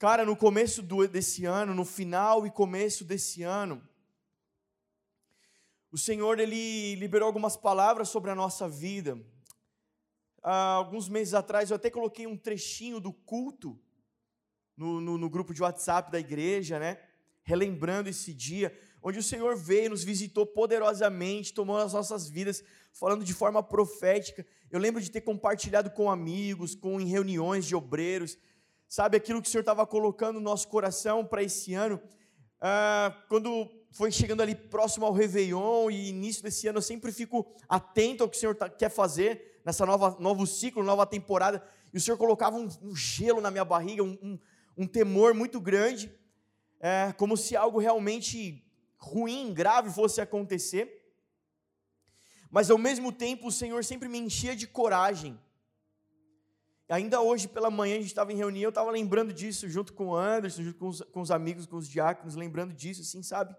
Cara, no começo do, desse ano, no final e começo desse ano, o Senhor ele liberou algumas palavras sobre a nossa vida. Há alguns meses atrás eu até coloquei um trechinho do culto no, no, no grupo de WhatsApp da igreja, né? Relembrando esse dia onde o Senhor veio, nos visitou poderosamente, tomou as nossas vidas, falando de forma profética. Eu lembro de ter compartilhado com amigos, com em reuniões de obreiros, sabe aquilo que o Senhor estava colocando no nosso coração para esse ano. Ah, quando foi chegando ali próximo ao Réveillon e início desse ano, eu sempre fico atento ao que o Senhor tá, quer fazer nessa nova novo ciclo, nova temporada. E o Senhor colocava um, um gelo na minha barriga, um, um, um temor muito grande, é, como se algo realmente ruim, grave fosse acontecer. Mas ao mesmo tempo o Senhor sempre me enchia de coragem. Ainda hoje pela manhã a gente estava em reunião, eu estava lembrando disso junto com o Anderson, junto com os, com os amigos, com os diáconos, lembrando disso, assim, sabe?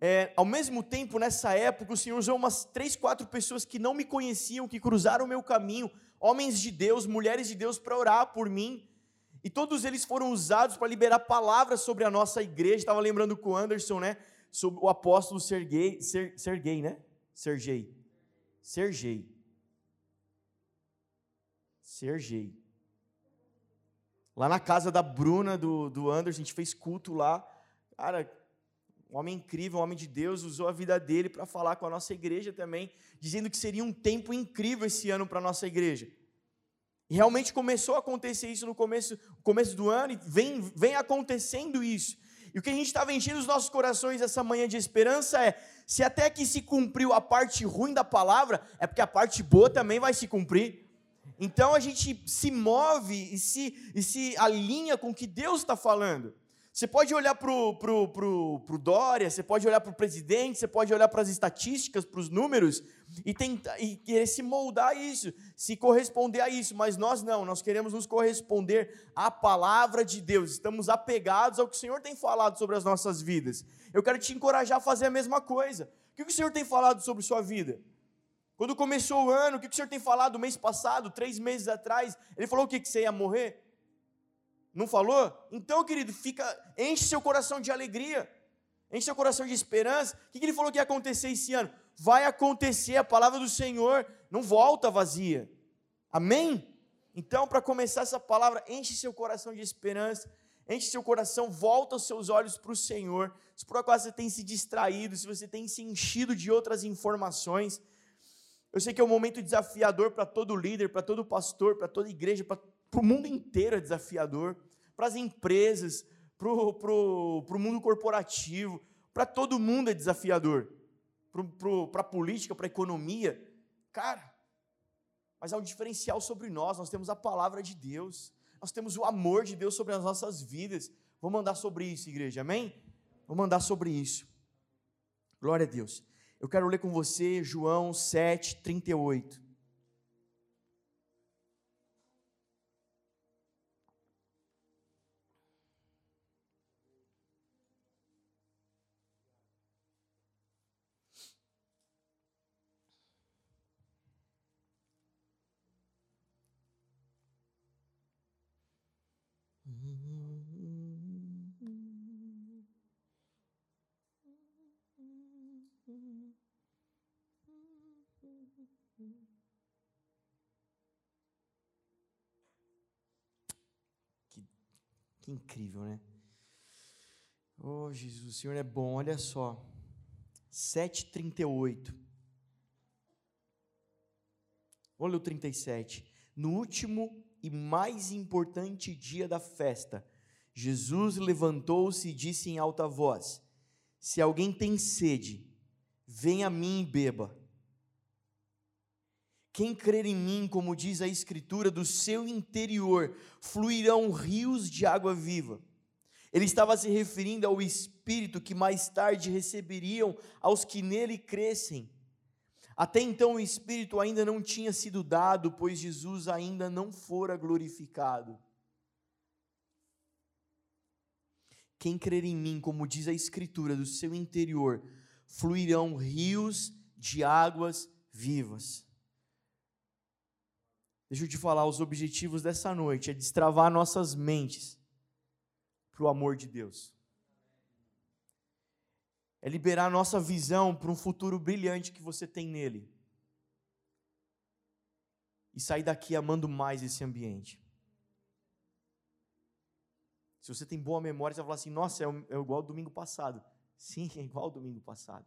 É, ao mesmo tempo, nessa época, o Senhor usou umas três, quatro pessoas que não me conheciam, que cruzaram o meu caminho, homens de Deus, mulheres de Deus, para orar por mim. E todos eles foram usados para liberar palavras sobre a nossa igreja. Estava lembrando com o Anderson, né? Sobre o apóstolo Sergei, Ser, Sergei né? Sergei. Sergei. Sergei. Lá na casa da Bruna, do, do Anderson, a gente fez culto lá. Cara, um homem incrível, um homem de Deus, usou a vida dele para falar com a nossa igreja também, dizendo que seria um tempo incrível esse ano para a nossa igreja. E realmente começou a acontecer isso no começo, começo do ano, e vem, vem acontecendo isso. E o que a gente estava enchendo os nossos corações essa manhã de esperança é: se até que se cumpriu a parte ruim da palavra, é porque a parte boa também vai se cumprir. Então a gente se move e se, e se alinha com o que Deus está falando. Você pode olhar para o pro, pro, pro Dória, você pode olhar para o presidente, você pode olhar para as estatísticas, para os números, e, tentar, e querer se moldar a isso, se corresponder a isso, mas nós não, nós queremos nos corresponder à palavra de Deus, estamos apegados ao que o Senhor tem falado sobre as nossas vidas. Eu quero te encorajar a fazer a mesma coisa. O que o Senhor tem falado sobre sua vida? Quando começou o ano, o que o Senhor tem falado mês passado, três meses atrás? Ele falou o que, que você ia morrer? Não falou? Então, querido, fica, enche seu coração de alegria, enche seu coração de esperança. O que ele falou que ia acontecer esse ano? Vai acontecer, a palavra do Senhor não volta vazia. Amém? Então, para começar essa palavra, enche seu coração de esperança, enche seu coração, volta os seus olhos para o Senhor. Se por acaso você tem se distraído, se você tem se enchido de outras informações, eu sei que é um momento desafiador para todo líder, para todo pastor, para toda igreja, para o mundo inteiro é desafiador, para as empresas, para o mundo corporativo, para todo mundo é desafiador, para a política, para a economia. Cara, mas há um diferencial sobre nós, nós temos a palavra de Deus, nós temos o amor de Deus sobre as nossas vidas. Vamos andar sobre isso, igreja, amém? Vamos andar sobre isso. Glória a Deus. Eu quero ler com você João 7, 38. Que incrível, né? Oh, Jesus, o Senhor é bom, olha só. 7,38. Olha o 37. No último e mais importante dia da festa, Jesus levantou-se e disse em alta voz: Se alguém tem sede, venha a mim e beba. Quem crer em mim, como diz a Escritura, do seu interior fluirão rios de água viva. Ele estava se referindo ao Espírito que mais tarde receberiam aos que nele crescem. Até então o Espírito ainda não tinha sido dado, pois Jesus ainda não fora glorificado. Quem crer em mim, como diz a Escritura, do seu interior fluirão rios de águas vivas. Deixa eu te falar, os objetivos dessa noite é destravar nossas mentes para o amor de Deus. É liberar nossa visão para um futuro brilhante que você tem nele. E sair daqui amando mais esse ambiente. Se você tem boa memória, você vai falar assim: nossa, é, é igual ao domingo passado. Sim, é igual ao domingo passado.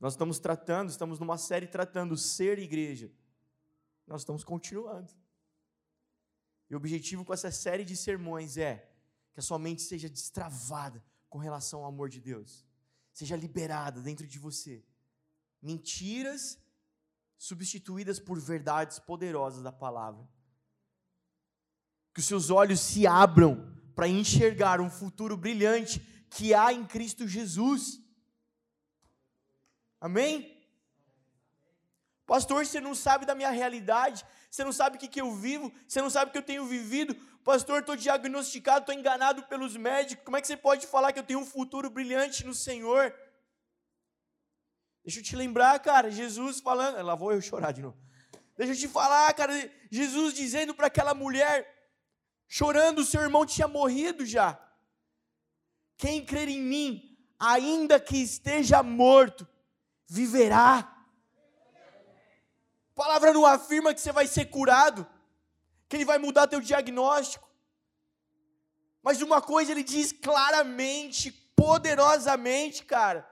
Nós estamos tratando, estamos numa série tratando ser igreja. Nós estamos continuando. E o objetivo com essa série de sermões é que a sua mente seja destravada com relação ao amor de Deus, seja liberada dentro de você. Mentiras substituídas por verdades poderosas da palavra. Que os seus olhos se abram para enxergar um futuro brilhante que há em Cristo Jesus. Amém? Pastor, você não sabe da minha realidade, você não sabe o que, que eu vivo, você não sabe o que eu tenho vivido. Pastor, estou diagnosticado, estou enganado pelos médicos. Como é que você pode falar que eu tenho um futuro brilhante no Senhor? Deixa eu te lembrar, cara, Jesus falando. Lá vou eu chorar de novo. Deixa eu te falar, cara, Jesus dizendo para aquela mulher, chorando, seu irmão tinha morrido já. Quem crer em mim, ainda que esteja morto, viverá. A palavra não afirma que você vai ser curado, que ele vai mudar teu diagnóstico. Mas uma coisa ele diz claramente, poderosamente, cara.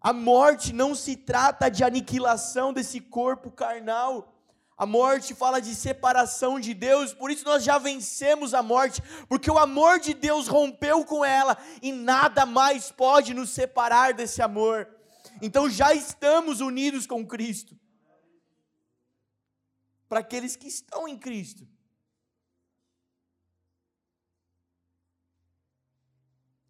A morte não se trata de aniquilação desse corpo carnal. A morte fala de separação de Deus, por isso nós já vencemos a morte, porque o amor de Deus rompeu com ela e nada mais pode nos separar desse amor. Então já estamos unidos com Cristo. Para aqueles que estão em Cristo.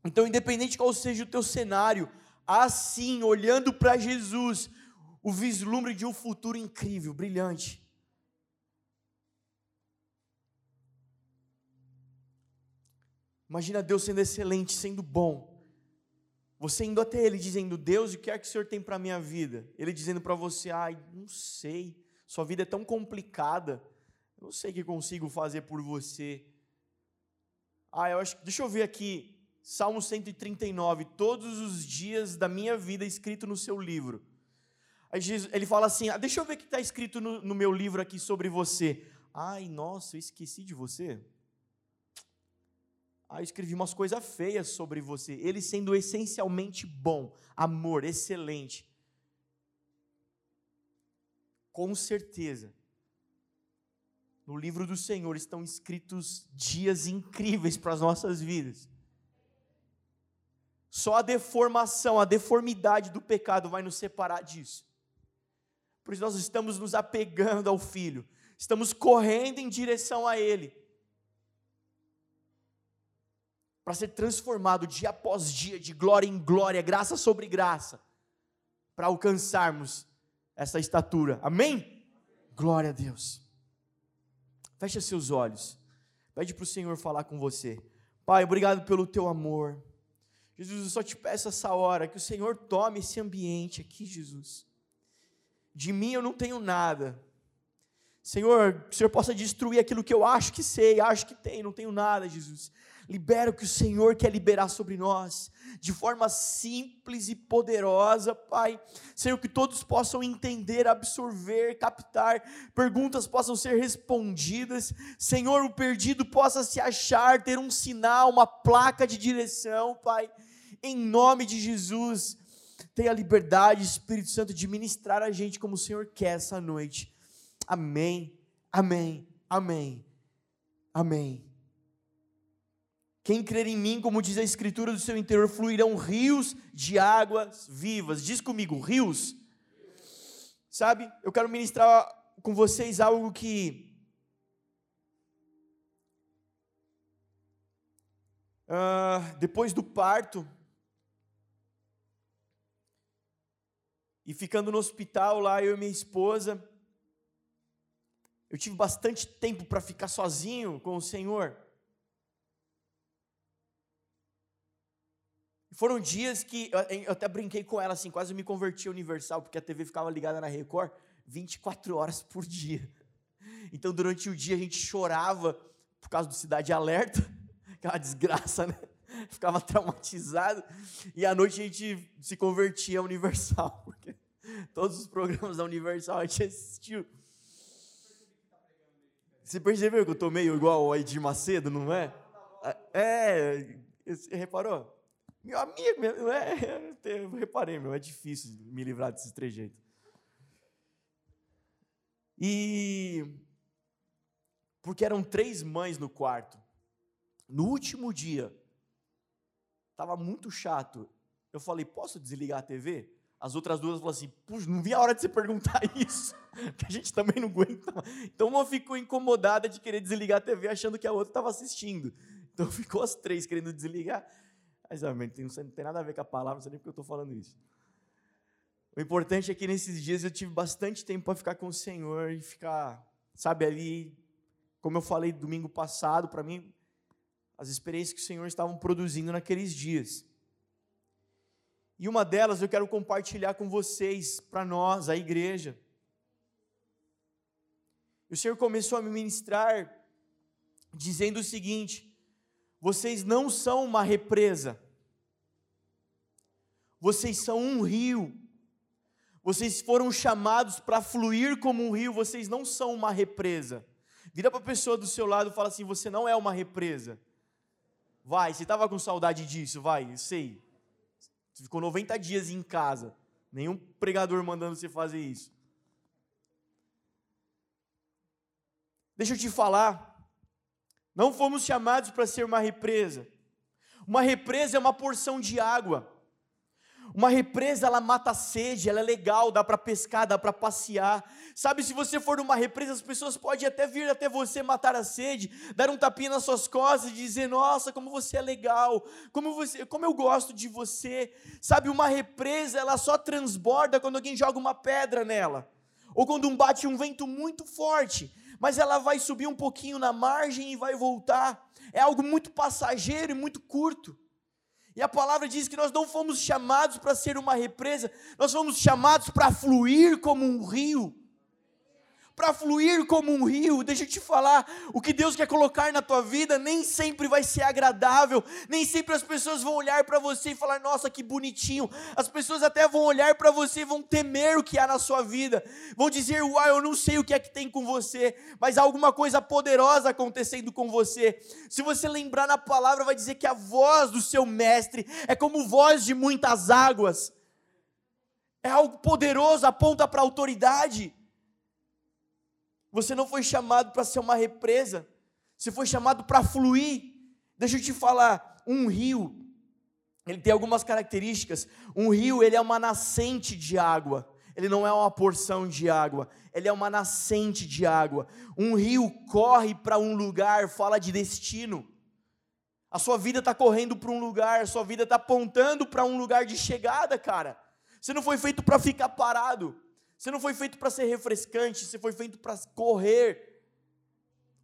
Então, independente qual seja o teu cenário, assim, olhando para Jesus, o vislumbre de um futuro incrível, brilhante. Imagina Deus sendo excelente, sendo bom. Você indo até Ele dizendo, Deus, o que é que o Senhor tem para a minha vida? Ele dizendo para você, ai, não sei, sua vida é tão complicada, eu não sei o que consigo fazer por você. Ah, eu acho, deixa eu ver aqui, Salmo 139, todos os dias da minha vida escrito no seu livro. Aí Jesus, ele fala assim, ah, deixa eu ver o que está escrito no, no meu livro aqui sobre você. Ai, nossa, eu esqueci de você. Ah, eu escrevi umas coisas feias sobre você. Ele sendo essencialmente bom, amor, excelente. Com certeza, no livro do Senhor estão escritos dias incríveis para as nossas vidas. Só a deformação, a deformidade do pecado vai nos separar disso. Por isso nós estamos nos apegando ao Filho, estamos correndo em direção a Ele para ser transformado dia após dia, de glória em glória, graça sobre graça, para alcançarmos essa estatura. Amém? Glória a Deus. Feche seus olhos. Pede para o Senhor falar com você. Pai, obrigado pelo teu amor. Jesus, eu só te peço essa hora que o Senhor tome esse ambiente aqui, Jesus. De mim eu não tenho nada. Senhor, que o Senhor possa destruir aquilo que eu acho que sei, acho que tem, não tenho nada, Jesus. Libera o que o Senhor quer liberar sobre nós, de forma simples e poderosa, Pai. Senhor, que todos possam entender, absorver, captar, perguntas possam ser respondidas. Senhor, o perdido possa se achar, ter um sinal, uma placa de direção, Pai. Em nome de Jesus, tenha liberdade, Espírito Santo, de ministrar a gente como o Senhor quer essa noite. Amém, amém, amém, amém. Quem crer em mim, como diz a Escritura, do seu interior fluirão rios de águas vivas. Diz comigo, rios. Sabe, eu quero ministrar com vocês algo que. Uh, depois do parto, e ficando no hospital lá, eu e minha esposa, eu tive bastante tempo para ficar sozinho com o Senhor. Foram dias que eu até brinquei com ela assim, quase me converti a Universal, porque a TV ficava ligada na Record 24 horas por dia. Então, durante o dia a gente chorava por causa do Cidade Alerta, aquela desgraça, né? Ficava traumatizado. E à noite a gente se convertia a Universal, porque todos os programas da Universal a gente assistiu. Você percebeu que eu tô meio igual ao Edir Macedo, não é? É, você reparou? Meu amigo, não é? Eu reparei, meu, é difícil me livrar desses trejeitos. E porque eram três mães no quarto. No último dia, estava muito chato. Eu falei, posso desligar a TV? As outras duas falaram assim, puxa, não vi a hora de você perguntar isso, que a gente também não aguenta. Então uma ficou incomodada de querer desligar a TV achando que a outra estava assistindo. Então ficou as três querendo desligar. Mas não tem nada a ver com a palavra, não sei nem porque eu estou falando isso. O importante é que nesses dias eu tive bastante tempo para ficar com o Senhor e ficar, sabe, ali, como eu falei domingo passado, para mim, as experiências que o Senhor estavam produzindo naqueles dias. E uma delas eu quero compartilhar com vocês, para nós, a igreja. O Senhor começou a me ministrar dizendo o seguinte: vocês não são uma represa, vocês são um rio vocês foram chamados para fluir como um rio, vocês não são uma represa. Vira para a pessoa do seu lado e fala assim: você não é uma represa. Vai, você estava com saudade disso, vai, eu sei. Você ficou 90 dias em casa, nenhum pregador mandando você fazer isso. Deixa eu te falar, não fomos chamados para ser uma represa. Uma represa é uma porção de água. Uma represa, ela mata a sede, ela é legal, dá para pescar, dá para passear. Sabe, se você for numa represa, as pessoas podem até vir até você matar a sede, dar um tapinha nas suas costas e dizer: "Nossa, como você é legal, como você, como eu gosto de você". Sabe, uma represa, ela só transborda quando alguém joga uma pedra nela, ou quando um bate um vento muito forte, mas ela vai subir um pouquinho na margem e vai voltar. É algo muito passageiro e muito curto. E a palavra diz que nós não fomos chamados para ser uma represa, nós fomos chamados para fluir como um rio para fluir como um rio. Deixa eu te falar, o que Deus quer colocar na tua vida nem sempre vai ser agradável, nem sempre as pessoas vão olhar para você e falar: "Nossa, que bonitinho". As pessoas até vão olhar para você e vão temer o que há na sua vida. Vão dizer: "Uai, eu não sei o que é que tem com você", mas há alguma coisa poderosa acontecendo com você. Se você lembrar na palavra, vai dizer que a voz do seu mestre é como voz de muitas águas. É algo poderoso, aponta para a autoridade. Você não foi chamado para ser uma represa, você foi chamado para fluir. Deixa eu te falar, um rio, ele tem algumas características. Um rio, ele é uma nascente de água. Ele não é uma porção de água, ele é uma nascente de água. Um rio corre para um lugar, fala de destino. A sua vida está correndo para um lugar, a sua vida está apontando para um lugar de chegada, cara. Você não foi feito para ficar parado. Você não foi feito para ser refrescante, você foi feito para correr.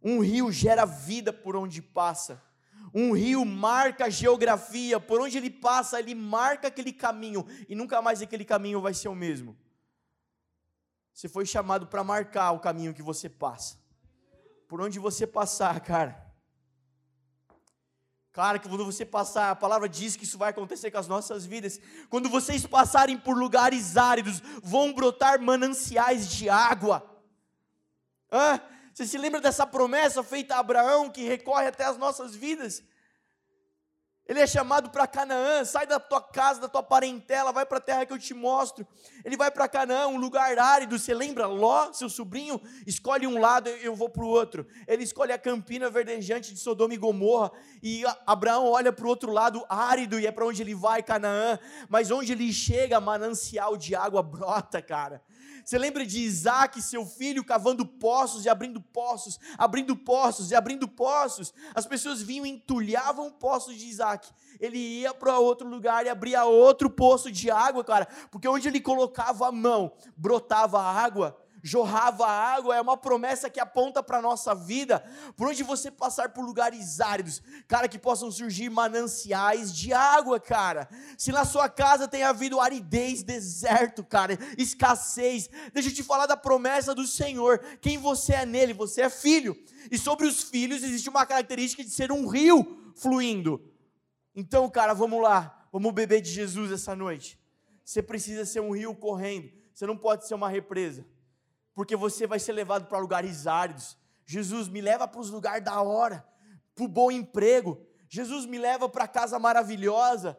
Um rio gera vida por onde passa. Um rio marca a geografia, por onde ele passa, ele marca aquele caminho e nunca mais aquele caminho vai ser o mesmo. Você foi chamado para marcar o caminho que você passa. Por onde você passar, cara, Claro que quando você passar, a palavra diz que isso vai acontecer com as nossas vidas. Quando vocês passarem por lugares áridos, vão brotar mananciais de água. Ah, você se lembra dessa promessa feita a Abraão que recorre até as nossas vidas? Ele é chamado para Canaã, sai da tua casa, da tua parentela, vai para a terra que eu te mostro. Ele vai para Canaã, um lugar árido. Você lembra? Ló, seu sobrinho, escolhe um lado, eu vou para o outro. Ele escolhe a campina verdejante de Sodoma e Gomorra. E Abraão olha para o outro lado, árido, e é para onde ele vai, Canaã. Mas onde ele chega, manancial de água brota, cara. Você lembra de Isaac, seu filho, cavando poços e abrindo poços, abrindo poços e abrindo poços? As pessoas vinham e entulhavam poços de Isaac. Ele ia para outro lugar e abria outro poço de água, cara, porque onde ele colocava a mão, brotava água jorrava água, é uma promessa que aponta para a nossa vida, por onde você passar por lugares áridos, cara, que possam surgir mananciais de água, cara. Se na sua casa tem havido aridez, deserto, cara, escassez, deixa eu te falar da promessa do Senhor, quem você é nele, você é filho, e sobre os filhos existe uma característica de ser um rio fluindo. Então, cara, vamos lá, vamos beber de Jesus essa noite. Você precisa ser um rio correndo, você não pode ser uma represa, porque você vai ser levado para lugares áridos. Jesus me leva para os lugares da hora, para o bom emprego. Jesus me leva para a casa maravilhosa,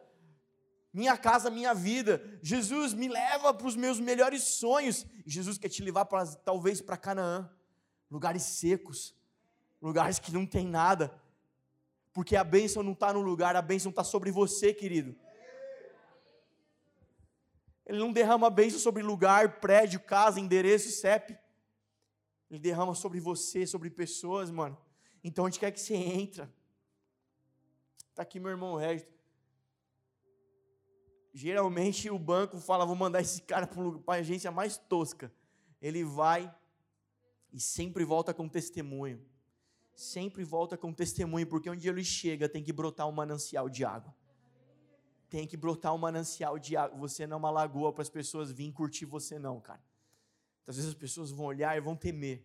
minha casa, minha vida. Jesus me leva para os meus melhores sonhos. Jesus quer te levar para talvez para Canaã, lugares secos, lugares que não tem nada, porque a bênção não está no lugar, a bênção está sobre você, querido. Ele não derrama bênção sobre lugar, prédio, casa, endereço, CEP. Ele derrama sobre você, sobre pessoas, mano. Então onde quer que você entra? Está aqui meu irmão Regis. Geralmente o banco fala, vou mandar esse cara para a agência mais tosca. Ele vai e sempre volta com testemunho. Sempre volta com testemunho, porque onde ele chega tem que brotar um manancial de água. Tem que brotar um manancial de água. Você não é uma lagoa para as pessoas virem curtir você, não, cara. Às vezes as pessoas vão olhar e vão temer.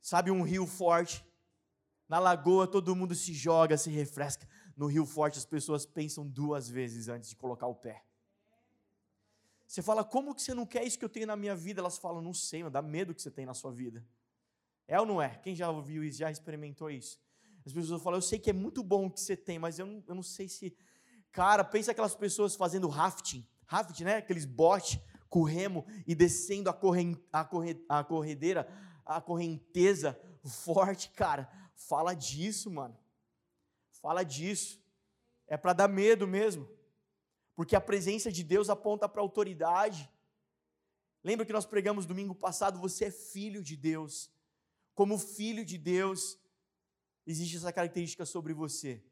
Sabe um rio forte? Na lagoa todo mundo se joga, se refresca no Rio Forte as pessoas pensam duas vezes antes de colocar o pé. Você fala, como que você não quer isso que eu tenho na minha vida? Elas falam, não sei, mas dá medo que você tem na sua vida. É ou não é? Quem já ouviu isso, já experimentou isso? As pessoas falam, eu sei que é muito bom o que você tem, mas eu não, eu não sei se. Cara, pensa aquelas pessoas fazendo rafting, rafting, né? Aqueles botes com remo e descendo a, corren, a, corre, a corredeira, a correnteza forte, cara. Fala disso, mano fala disso. É para dar medo mesmo. Porque a presença de Deus aponta para autoridade. Lembra que nós pregamos domingo passado? Você é filho de Deus. Como filho de Deus, existe essa característica sobre você.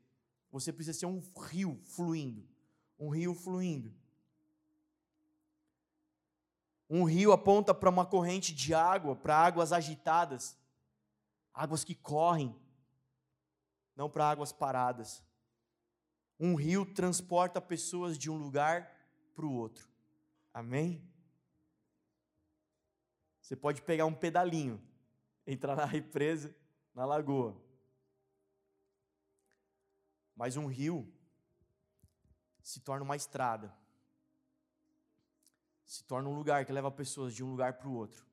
Você precisa ser um rio fluindo. Um rio fluindo. Um rio aponta para uma corrente de água, para águas agitadas, águas que correm, não para águas paradas. Um rio transporta pessoas de um lugar para o outro. Amém? Você pode pegar um pedalinho, entrar na represa, na lagoa. Mas um rio se torna uma estrada. Se torna um lugar que leva pessoas de um lugar para o outro.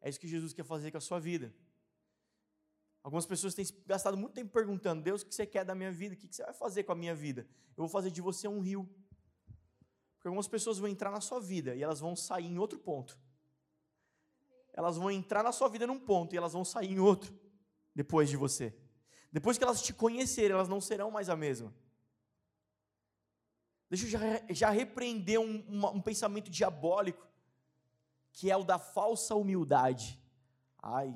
É isso que Jesus quer fazer com a sua vida. Algumas pessoas têm gastado muito tempo perguntando: Deus, o que você quer da minha vida? O que você vai fazer com a minha vida? Eu vou fazer de você um rio. Porque algumas pessoas vão entrar na sua vida e elas vão sair em outro ponto. Elas vão entrar na sua vida num ponto e elas vão sair em outro depois de você. Depois que elas te conhecerem, elas não serão mais a mesma. Deixa eu já, já repreender um, um, pensamento diabólico, que é o da falsa humildade. Ai,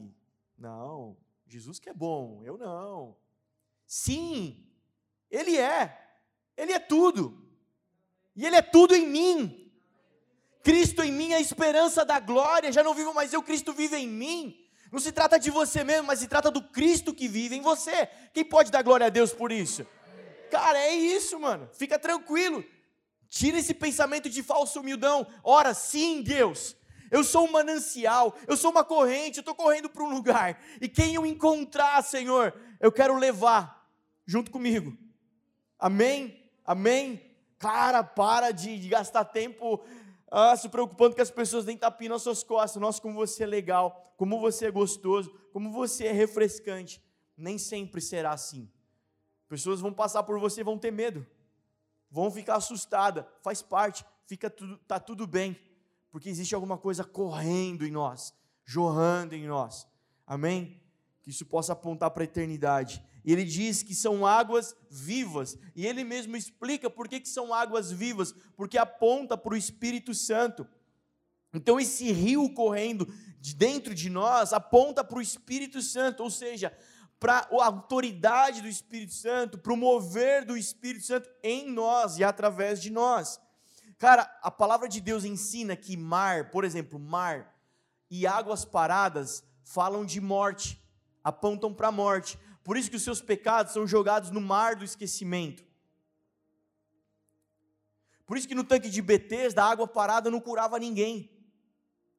não, Jesus que é bom, eu não. Sim, Ele é. Ele é tudo. E Ele é tudo em mim. Cristo em mim é a esperança da glória. Já não vivo mais eu, Cristo vive em mim. Não se trata de você mesmo, mas se trata do Cristo que vive em você. Quem pode dar glória a Deus por isso? Cara, é isso, mano. Fica tranquilo. Tira esse pensamento de falso humildão. Ora, sim, Deus eu sou um manancial, eu sou uma corrente, eu estou correndo para um lugar, e quem eu encontrar, Senhor, eu quero levar junto comigo. Amém? Amém? Cara, para de, de gastar tempo ah, se preocupando que as pessoas nem tapem nas suas costas. Nossa, como você é legal, como você é gostoso, como você é refrescante. Nem sempre será assim. Pessoas vão passar por você e vão ter medo, vão ficar assustadas, faz parte, fica tudo, tá tudo bem porque existe alguma coisa correndo em nós, jorrando em nós. Amém? Que isso possa apontar para a eternidade. Ele diz que são águas vivas. E ele mesmo explica por que, que são águas vivas, porque aponta para o Espírito Santo. Então, esse rio correndo de dentro de nós aponta para o Espírito Santo, ou seja, para a autoridade do Espírito Santo, para o mover do Espírito Santo em nós e através de nós. Cara, a palavra de Deus ensina que mar, por exemplo, mar e águas paradas falam de morte, apontam para a morte. Por isso que os seus pecados são jogados no mar do esquecimento. Por isso que no tanque de Betesda a água parada não curava ninguém.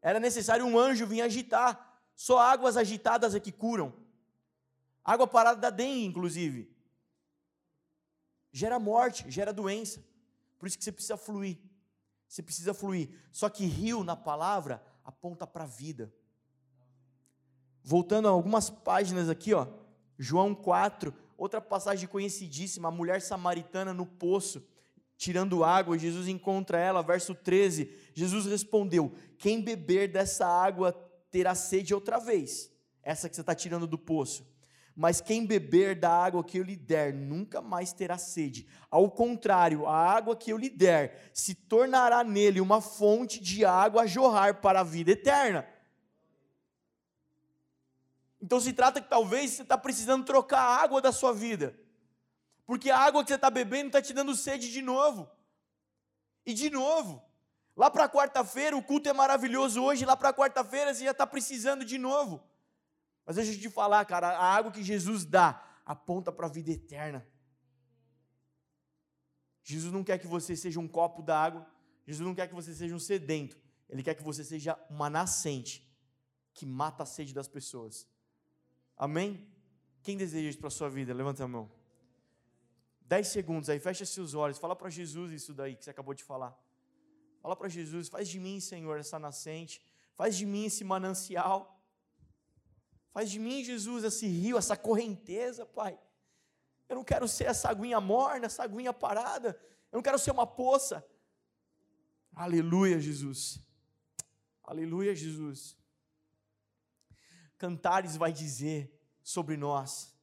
Era necessário um anjo vir agitar. Só águas agitadas é que curam. Água parada da dengue, inclusive. gera morte, gera doença. Por isso que você precisa fluir. Você precisa fluir. Só que rio na palavra aponta para a vida. Voltando a algumas páginas aqui, ó, João 4, outra passagem conhecidíssima, a mulher samaritana no poço, tirando água, Jesus encontra ela, verso 13. Jesus respondeu: Quem beber dessa água terá sede outra vez, essa que você está tirando do poço. Mas quem beber da água que eu lhe der nunca mais terá sede. Ao contrário, a água que eu lhe der se tornará nele uma fonte de água a jorrar para a vida eterna. Então se trata que talvez você está precisando trocar a água da sua vida. Porque a água que você está bebendo está te dando sede de novo. E de novo. Lá para quarta-feira, o culto é maravilhoso hoje. Lá para quarta-feira você já está precisando de novo. Mas deixa eu te falar, cara, a água que Jesus dá aponta para a vida eterna. Jesus não quer que você seja um copo d'água, Jesus não quer que você seja um sedento, Ele quer que você seja uma nascente que mata a sede das pessoas. Amém? Quem deseja isso para a sua vida? Levanta a mão. Dez segundos aí, fecha seus olhos, fala para Jesus isso daí que você acabou de falar. Fala para Jesus, faz de mim, Senhor, essa nascente, faz de mim esse manancial. Faz de mim, Jesus, esse rio, essa correnteza, Pai. Eu não quero ser essa aguinha morna, essa aguinha parada. Eu não quero ser uma poça. Aleluia, Jesus. Aleluia, Jesus. Cantares vai dizer sobre nós.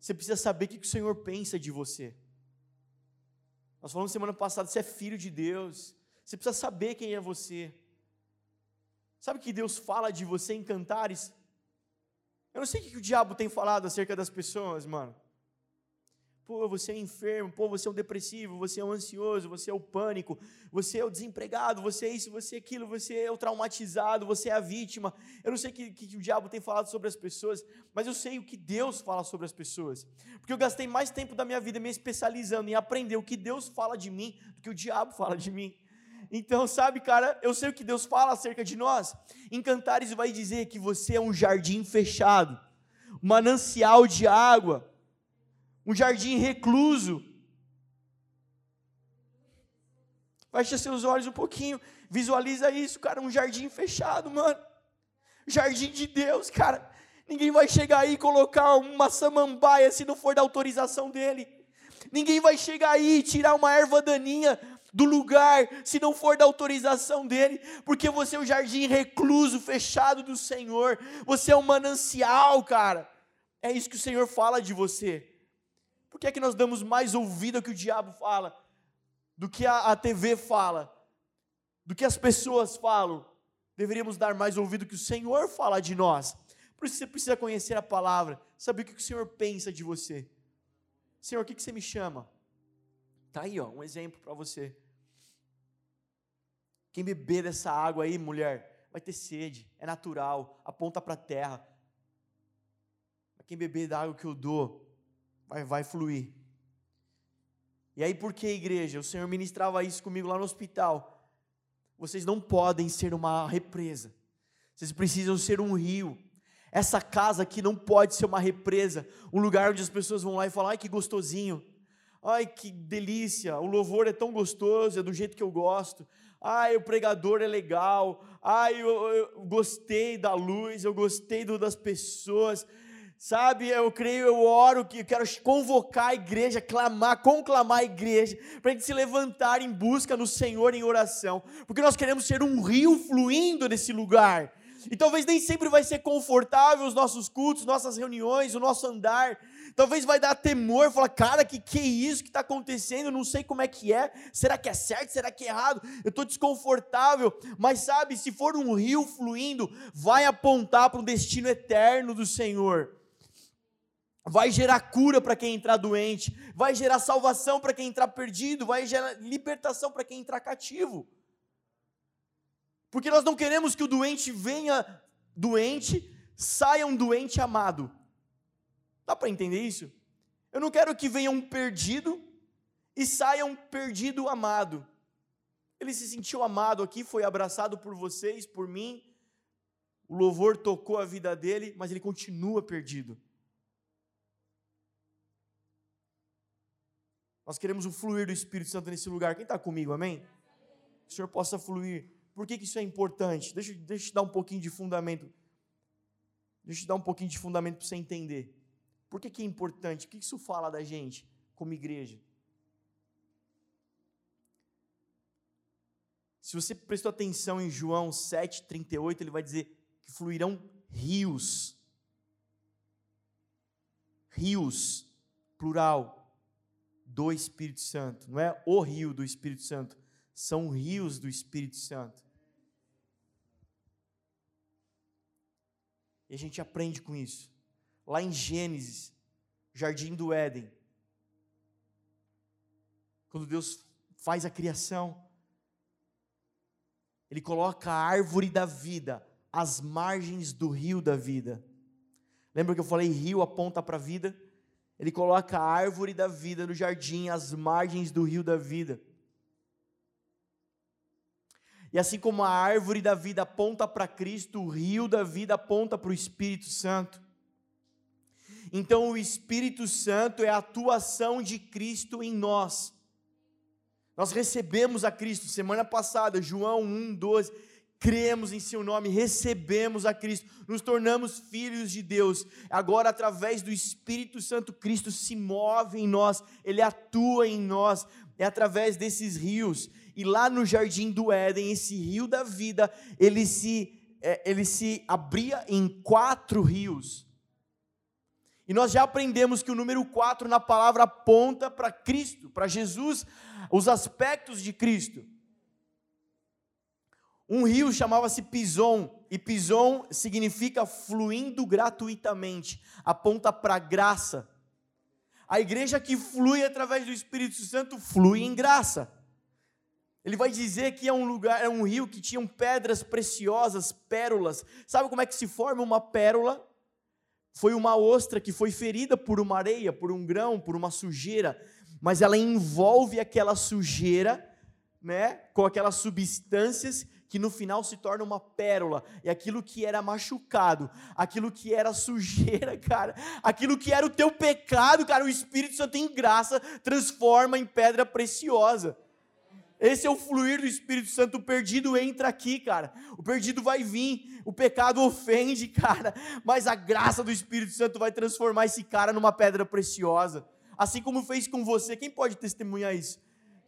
Você precisa saber o que o Senhor pensa de você. Nós falamos semana passada, você é filho de Deus. Você precisa saber quem é você. Sabe que Deus fala de você em cantares? Eu não sei o que o diabo tem falado acerca das pessoas, mano. Pô, você é enfermo, pô, você é um depressivo, você é um ansioso, você é o pânico, você é o desempregado, você é isso, você é aquilo, você é o traumatizado, você é a vítima. Eu não sei o que, que o diabo tem falado sobre as pessoas, mas eu sei o que Deus fala sobre as pessoas. Porque eu gastei mais tempo da minha vida me especializando em aprender o que Deus fala de mim do que o diabo fala de mim. Então, sabe, cara, eu sei o que Deus fala acerca de nós. Em Cantares vai dizer que você é um jardim fechado, um manancial de água, um jardim recluso. Fecha seus olhos um pouquinho, visualiza isso, cara, um jardim fechado, mano. Jardim de Deus, cara. Ninguém vai chegar aí e colocar uma samambaia se não for da autorização dele. Ninguém vai chegar aí e tirar uma erva daninha do lugar, se não for da autorização dele, porque você é o jardim recluso, fechado do Senhor, você é um manancial, cara. É isso que o Senhor fala de você. Por que é que nós damos mais ouvido ao que o diabo fala, do que a, a TV fala, do que as pessoas falam? Deveríamos dar mais ouvido ao que o Senhor fala de nós. Por isso você precisa conhecer a palavra, saber o que o Senhor pensa de você. Senhor, o que, que você me chama? Tá aí, ó, um exemplo para você. Quem beber dessa água aí, mulher, vai ter sede, é natural, aponta para a terra. Quem beber da água que eu dou, vai, vai fluir. E aí, por que, igreja? O Senhor ministrava isso comigo lá no hospital. Vocês não podem ser uma represa, vocês precisam ser um rio. Essa casa aqui não pode ser uma represa, um lugar onde as pessoas vão lá e falam: ai que gostosinho, ai que delícia, o louvor é tão gostoso, é do jeito que eu gosto, Ai, o pregador é legal. Ai, eu, eu gostei da luz, eu gostei do, das pessoas. Sabe, eu creio, eu oro, que eu quero convocar a igreja, clamar, conclamar a igreja, para a gente se levantar em busca no Senhor em oração, porque nós queremos ser um rio fluindo nesse lugar. E talvez nem sempre vai ser confortável os nossos cultos, nossas reuniões, o nosso andar, Talvez vai dar temor, falar, cara, que que é isso que está acontecendo? Eu não sei como é que é. Será que é certo? Será que é errado? Eu estou desconfortável. Mas sabe, se for um rio fluindo, vai apontar para um destino eterno do Senhor. Vai gerar cura para quem entrar doente, vai gerar salvação para quem entrar perdido, vai gerar libertação para quem entrar cativo. Porque nós não queremos que o doente venha doente, saia um doente amado. Dá para entender isso? Eu não quero que venha um perdido e saia um perdido amado. Ele se sentiu amado aqui, foi abraçado por vocês, por mim. O louvor tocou a vida dele, mas ele continua perdido. Nós queremos o fluir do Espírito Santo nesse lugar. Quem está comigo, amém? Que o Senhor possa fluir. Por que, que isso é importante? Deixa, deixa eu te dar um pouquinho de fundamento. Deixa eu te dar um pouquinho de fundamento para você entender. Por que, que é importante? O que isso fala da gente como igreja? Se você prestou atenção em João 7,38, ele vai dizer que fluirão rios. Rios, plural, do Espírito Santo. Não é o rio do Espírito Santo, são rios do Espírito Santo. E a gente aprende com isso. Lá em Gênesis, Jardim do Éden, quando Deus faz a criação, Ele coloca a árvore da vida às margens do rio da vida. Lembra que eu falei rio aponta para a vida? Ele coloca a árvore da vida no jardim às margens do rio da vida. E assim como a árvore da vida aponta para Cristo, o rio da vida aponta para o Espírito Santo. Então, o Espírito Santo é a atuação de Cristo em nós. Nós recebemos a Cristo semana passada, João 1, 12. Cremos em Seu nome, recebemos a Cristo, nos tornamos filhos de Deus. Agora, através do Espírito Santo, Cristo se move em nós, Ele atua em nós. É através desses rios e lá no jardim do Éden, esse rio da vida, ele se, é, ele se abria em quatro rios. E nós já aprendemos que o número quatro na palavra aponta para Cristo, para Jesus, os aspectos de Cristo. Um rio chamava-se Pison, e Pison significa fluindo gratuitamente, aponta para graça. A igreja que flui através do Espírito Santo flui em graça. Ele vai dizer que é um lugar, é um rio que tinha pedras preciosas, pérolas. Sabe como é que se forma uma pérola? Foi uma ostra que foi ferida por uma areia, por um grão, por uma sujeira, mas ela envolve aquela sujeira, né, com aquelas substâncias que no final se torna uma pérola. E aquilo que era machucado, aquilo que era sujeira, cara, aquilo que era o teu pecado, cara, o Espírito Santo em graça transforma em pedra preciosa. Esse é o fluir do Espírito Santo. O perdido entra aqui, cara. O perdido vai vir. O pecado ofende, cara. Mas a graça do Espírito Santo vai transformar esse cara numa pedra preciosa. Assim como fez com você. Quem pode testemunhar isso?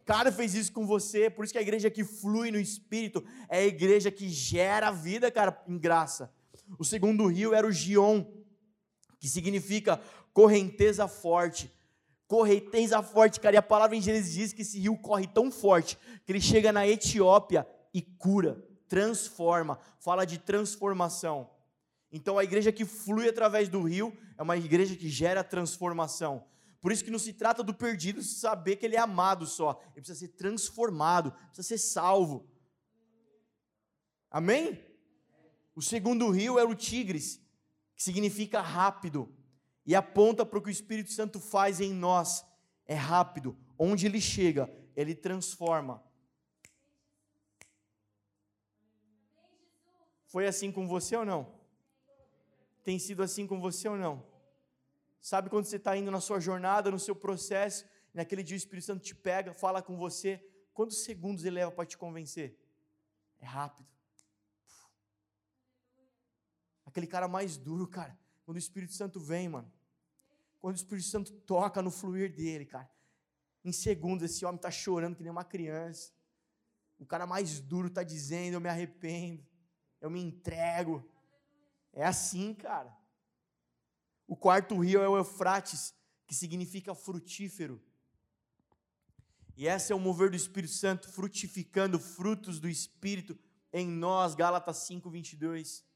Cara fez isso com você. Por isso que a igreja que flui no Espírito é a igreja que gera vida, cara, em graça. O segundo rio era o Gion, que significa correnteza forte correnteza forte, cara. E a palavra em Gênesis diz que esse rio corre tão forte que ele chega na Etiópia e cura, transforma, fala de transformação. Então a igreja que flui através do rio é uma igreja que gera transformação. Por isso que não se trata do perdido saber que ele é amado só, ele precisa ser transformado, precisa ser salvo. Amém? O segundo rio é o Tigres, que significa rápido e aponta para o que o Espírito Santo faz em nós. É rápido, onde ele chega, ele transforma. Foi assim com você ou não? Tem sido assim com você ou não? Sabe quando você está indo na sua jornada, no seu processo, naquele dia o Espírito Santo te pega, fala com você, quantos segundos ele leva para te convencer? É rápido. Aquele cara mais duro, cara, quando o Espírito Santo vem, mano, quando o Espírito Santo toca no fluir dele, cara. Em segundos, esse homem está chorando que nem uma criança. O cara mais duro está dizendo: Eu me arrependo, eu me entrego. É assim, cara. O quarto rio é o Eufrates, que significa frutífero. E esse é o mover do Espírito Santo, frutificando frutos do Espírito em nós, Gálatas 5, 22.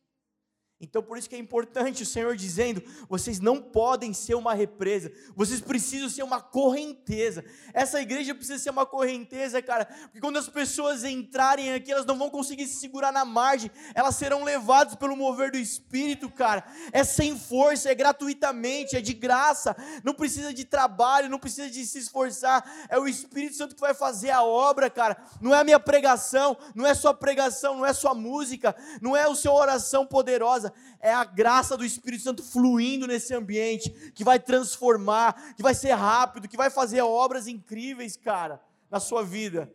Então, por isso que é importante o Senhor dizendo: vocês não podem ser uma represa, vocês precisam ser uma correnteza. Essa igreja precisa ser uma correnteza, cara, porque quando as pessoas entrarem aqui, elas não vão conseguir se segurar na margem, elas serão levadas pelo mover do Espírito, cara. É sem força, é gratuitamente, é de graça, não precisa de trabalho, não precisa de se esforçar, é o Espírito Santo que vai fazer a obra, cara. Não é a minha pregação, não é sua pregação, não é sua música, não é a sua oração poderosa é a graça do Espírito Santo fluindo nesse ambiente, que vai transformar, que vai ser rápido, que vai fazer obras incríveis, cara, na sua vida.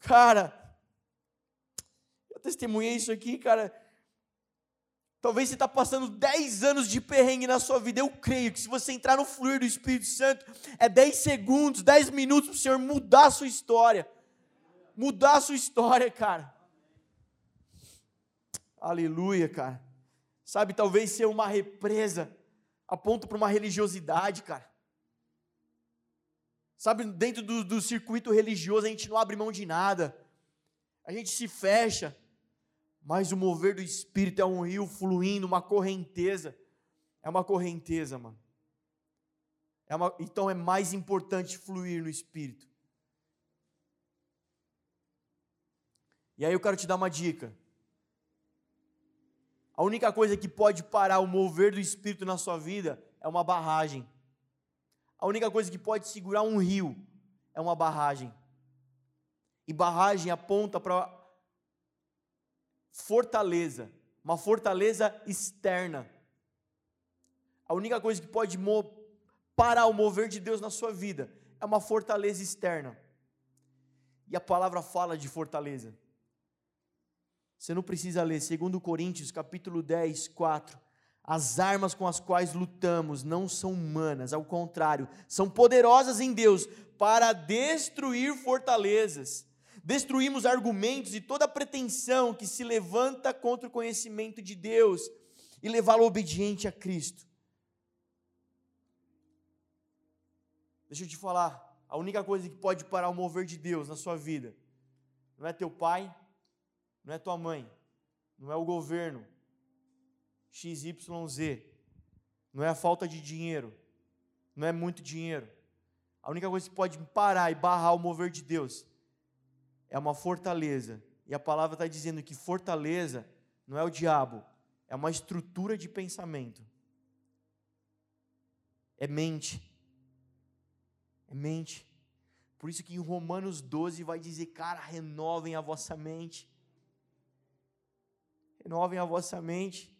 Cara, eu testemunhei isso aqui, cara. Talvez você está passando 10 anos de perrengue na sua vida. Eu creio que se você entrar no fluir do Espírito Santo, é 10 segundos, 10 minutos para o Senhor mudar a sua história. Mudar a sua história, cara. Aleluia, cara. Sabe, talvez ser uma represa aponta para uma religiosidade, cara. Sabe, dentro do, do circuito religioso a gente não abre mão de nada. A gente se fecha. Mas o mover do Espírito é um rio fluindo, uma correnteza. É uma correnteza, mano. É uma, então é mais importante fluir no Espírito. E aí eu quero te dar uma dica. A única coisa que pode parar o mover do Espírito na sua vida é uma barragem. A única coisa que pode segurar um rio é uma barragem. E barragem aponta para fortaleza, uma fortaleza externa. A única coisa que pode parar o mover de Deus na sua vida é uma fortaleza externa. E a palavra fala de fortaleza. Você não precisa ler, segundo Coríntios, capítulo 10, 4. As armas com as quais lutamos não são humanas, ao contrário, são poderosas em Deus para destruir fortalezas. Destruímos argumentos e toda pretensão que se levanta contra o conhecimento de Deus e levá-lo obediente a Cristo. Deixa eu te falar, a única coisa que pode parar o mover de Deus na sua vida não é teu pai, não é tua mãe, não é o governo, XYZ, não é a falta de dinheiro, não é muito dinheiro. A única coisa que pode parar e barrar o mover de Deus é uma fortaleza. E a palavra está dizendo que fortaleza não é o diabo, é uma estrutura de pensamento. É mente. É mente. Por isso que em Romanos 12 vai dizer, cara, renovem a vossa mente renovem a vossa mente.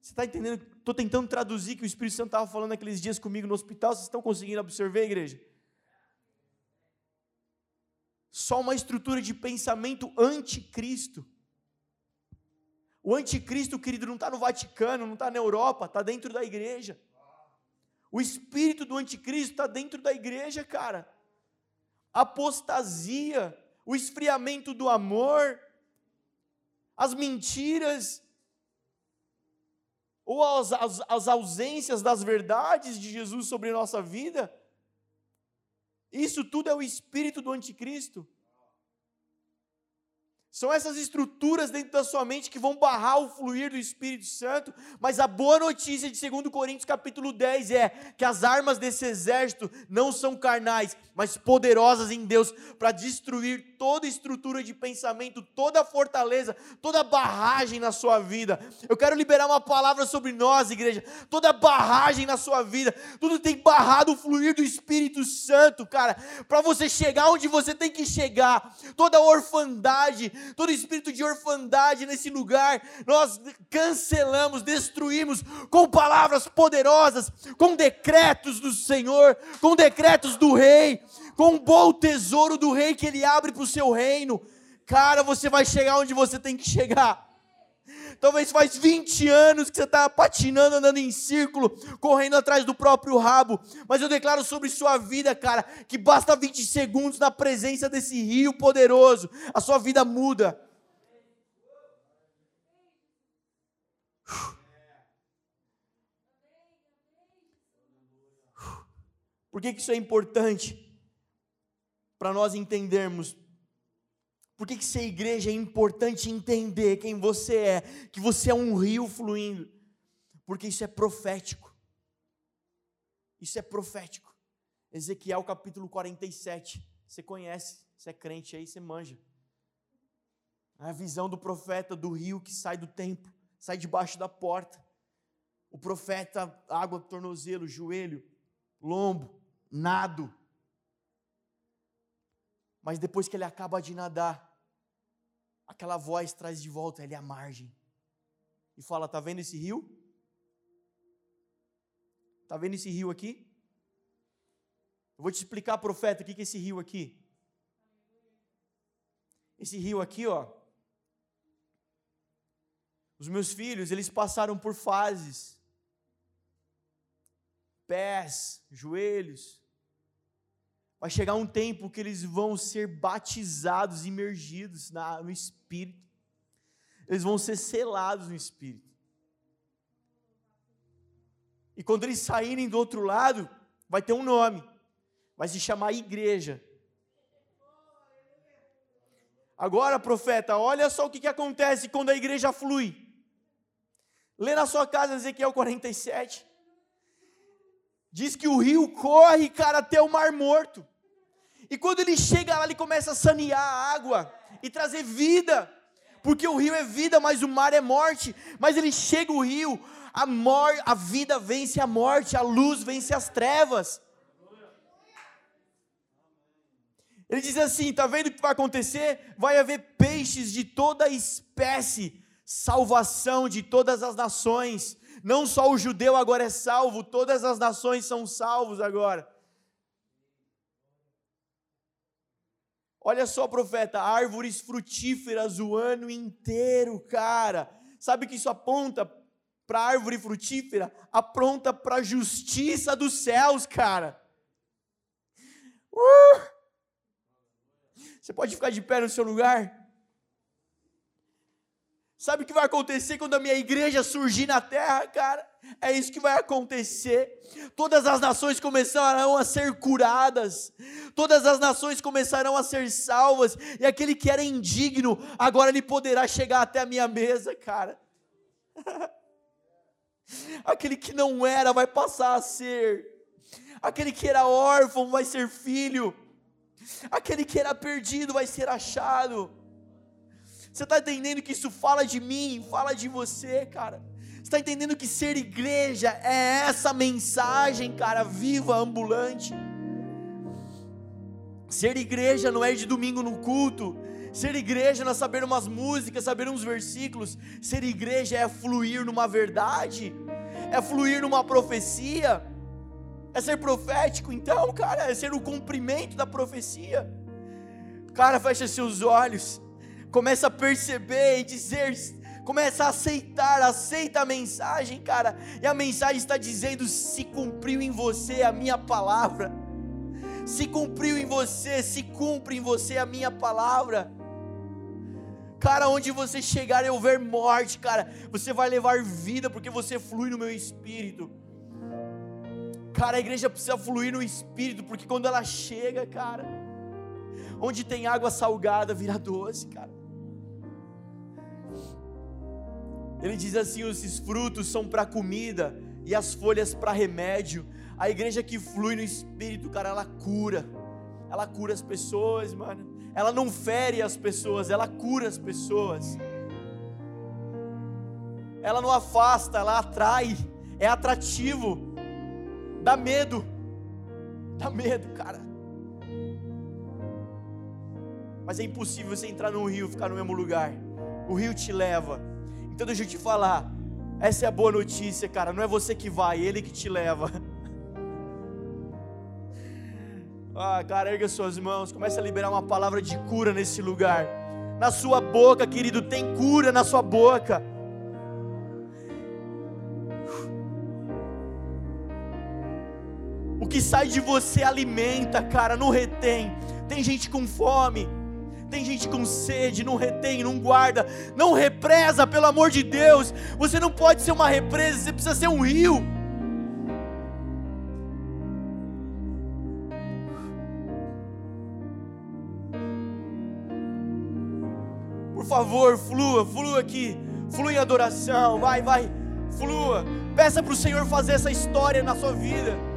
Você está entendendo? Estou tentando traduzir que o Espírito Santo estava falando aqueles dias comigo no hospital. Vocês estão conseguindo absorver, igreja? Só uma estrutura de pensamento anticristo. O anticristo, querido, não está no Vaticano, não está na Europa, está dentro da igreja. O espírito do anticristo está dentro da igreja, cara. Apostasia, o esfriamento do amor, as mentiras, ou as, as, as ausências das verdades de Jesus sobre nossa vida, isso tudo é o espírito do anticristo. São essas estruturas dentro da sua mente que vão barrar o fluir do Espírito Santo, mas a boa notícia de 2 Coríntios capítulo 10 é que as armas desse exército não são carnais, mas poderosas em Deus para destruir toda estrutura de pensamento, toda fortaleza, toda barragem na sua vida. Eu quero liberar uma palavra sobre nós, igreja. Toda barragem na sua vida, tudo tem barrado o fluir do Espírito Santo, cara, para você chegar onde você tem que chegar. Toda orfandade, todo espírito de orfandade nesse lugar, nós cancelamos, destruímos com palavras poderosas, com decretos do Senhor, com decretos do Rei, com o bom tesouro do Rei que Ele abre para o seu reino. Cara, você vai chegar onde você tem que chegar. Talvez faz 20 anos que você está patinando, andando em círculo, correndo atrás do próprio rabo. Mas eu declaro sobre sua vida, cara, que basta 20 segundos na presença desse rio poderoso, a sua vida muda. Por que, que isso é importante? Para nós entendermos por que, que ser igreja é importante entender quem você é, que você é um rio fluindo? Porque isso é profético. Isso é profético. Ezequiel capítulo 47. Você conhece, você é crente aí, você manja. A visão do profeta do rio que sai do templo, sai debaixo da porta. O profeta, água, tornozelo, joelho, lombo, nado. Mas depois que ele acaba de nadar, aquela voz traz de volta ele à margem. e fala: Tá vendo esse rio? Tá vendo esse rio aqui? Eu vou te explicar, profeta, o que é esse rio aqui. Esse rio aqui, ó. Os meus filhos, eles passaram por fases. Pés, joelhos. Vai chegar um tempo que eles vão ser batizados, imergidos na, no Espírito eles vão ser selados no Espírito. E quando eles saírem do outro lado, vai ter um nome, vai se chamar igreja. Agora, profeta, olha só o que, que acontece quando a igreja flui. Lê na sua casa Ezequiel 47. Diz que o rio corre, cara, até o mar morto. E quando ele chega lá, ele começa a sanear a água e trazer vida porque o rio é vida, mas o mar é morte. Mas ele chega o rio, a, mor a vida vence a morte, a luz vence as trevas. Ele diz assim: está vendo o que vai acontecer? Vai haver peixes de toda espécie, salvação de todas as nações. Não só o judeu agora é salvo, todas as nações são salvos agora. Olha só, profeta, árvores frutíferas o ano inteiro, cara. Sabe que isso aponta para árvore frutífera? Apronta para a justiça dos céus, cara. Uh! Você pode ficar de pé no seu lugar? Sabe o que vai acontecer quando a minha igreja surgir na terra, cara? É isso que vai acontecer. Todas as nações começarão a ser curadas, todas as nações começarão a ser salvas, e aquele que era indigno, agora ele poderá chegar até a minha mesa, cara. aquele que não era vai passar a ser, aquele que era órfão vai ser filho, aquele que era perdido vai ser achado. Você está entendendo que isso fala de mim, fala de você, cara? Você está entendendo que ser igreja é essa mensagem, cara, viva, ambulante? Ser igreja não é de domingo no culto. Ser igreja não é saber umas músicas, saber uns versículos. Ser igreja é fluir numa verdade, é fluir numa profecia, é ser profético, então, cara, é ser o cumprimento da profecia. Cara, fecha seus olhos começa a perceber e dizer, começa a aceitar, aceita a mensagem, cara, e a mensagem está dizendo: se cumpriu em você a minha palavra, se cumpriu em você, se cumpre em você a minha palavra. Cara, onde você chegar e houver morte, cara, você vai levar vida porque você flui no meu espírito. Cara, a igreja precisa fluir no espírito, porque quando ela chega, cara, onde tem água salgada vira doce, cara. Ele diz assim: os frutos são para comida e as folhas para remédio. A igreja que flui no espírito, cara, ela cura. Ela cura as pessoas, mano. Ela não fere as pessoas, ela cura as pessoas. Ela não afasta, ela atrai. É atrativo. Dá medo. Dá medo, cara. Mas é impossível você entrar num rio e ficar no mesmo lugar. O rio te leva então deixa eu te falar, essa é a boa notícia, cara. Não é você que vai, é ele que te leva. Ah, cara, erga suas mãos, comece a liberar uma palavra de cura nesse lugar. Na sua boca, querido, tem cura na sua boca. O que sai de você alimenta, cara, não retém. Tem gente com fome, tem gente com sede, não retém, não guarda, não represa, pelo amor de Deus. Você não pode ser uma represa, você precisa ser um rio. Por favor, flua, flua aqui, flua em adoração, vai, vai, flua. Peça para o Senhor fazer essa história na sua vida.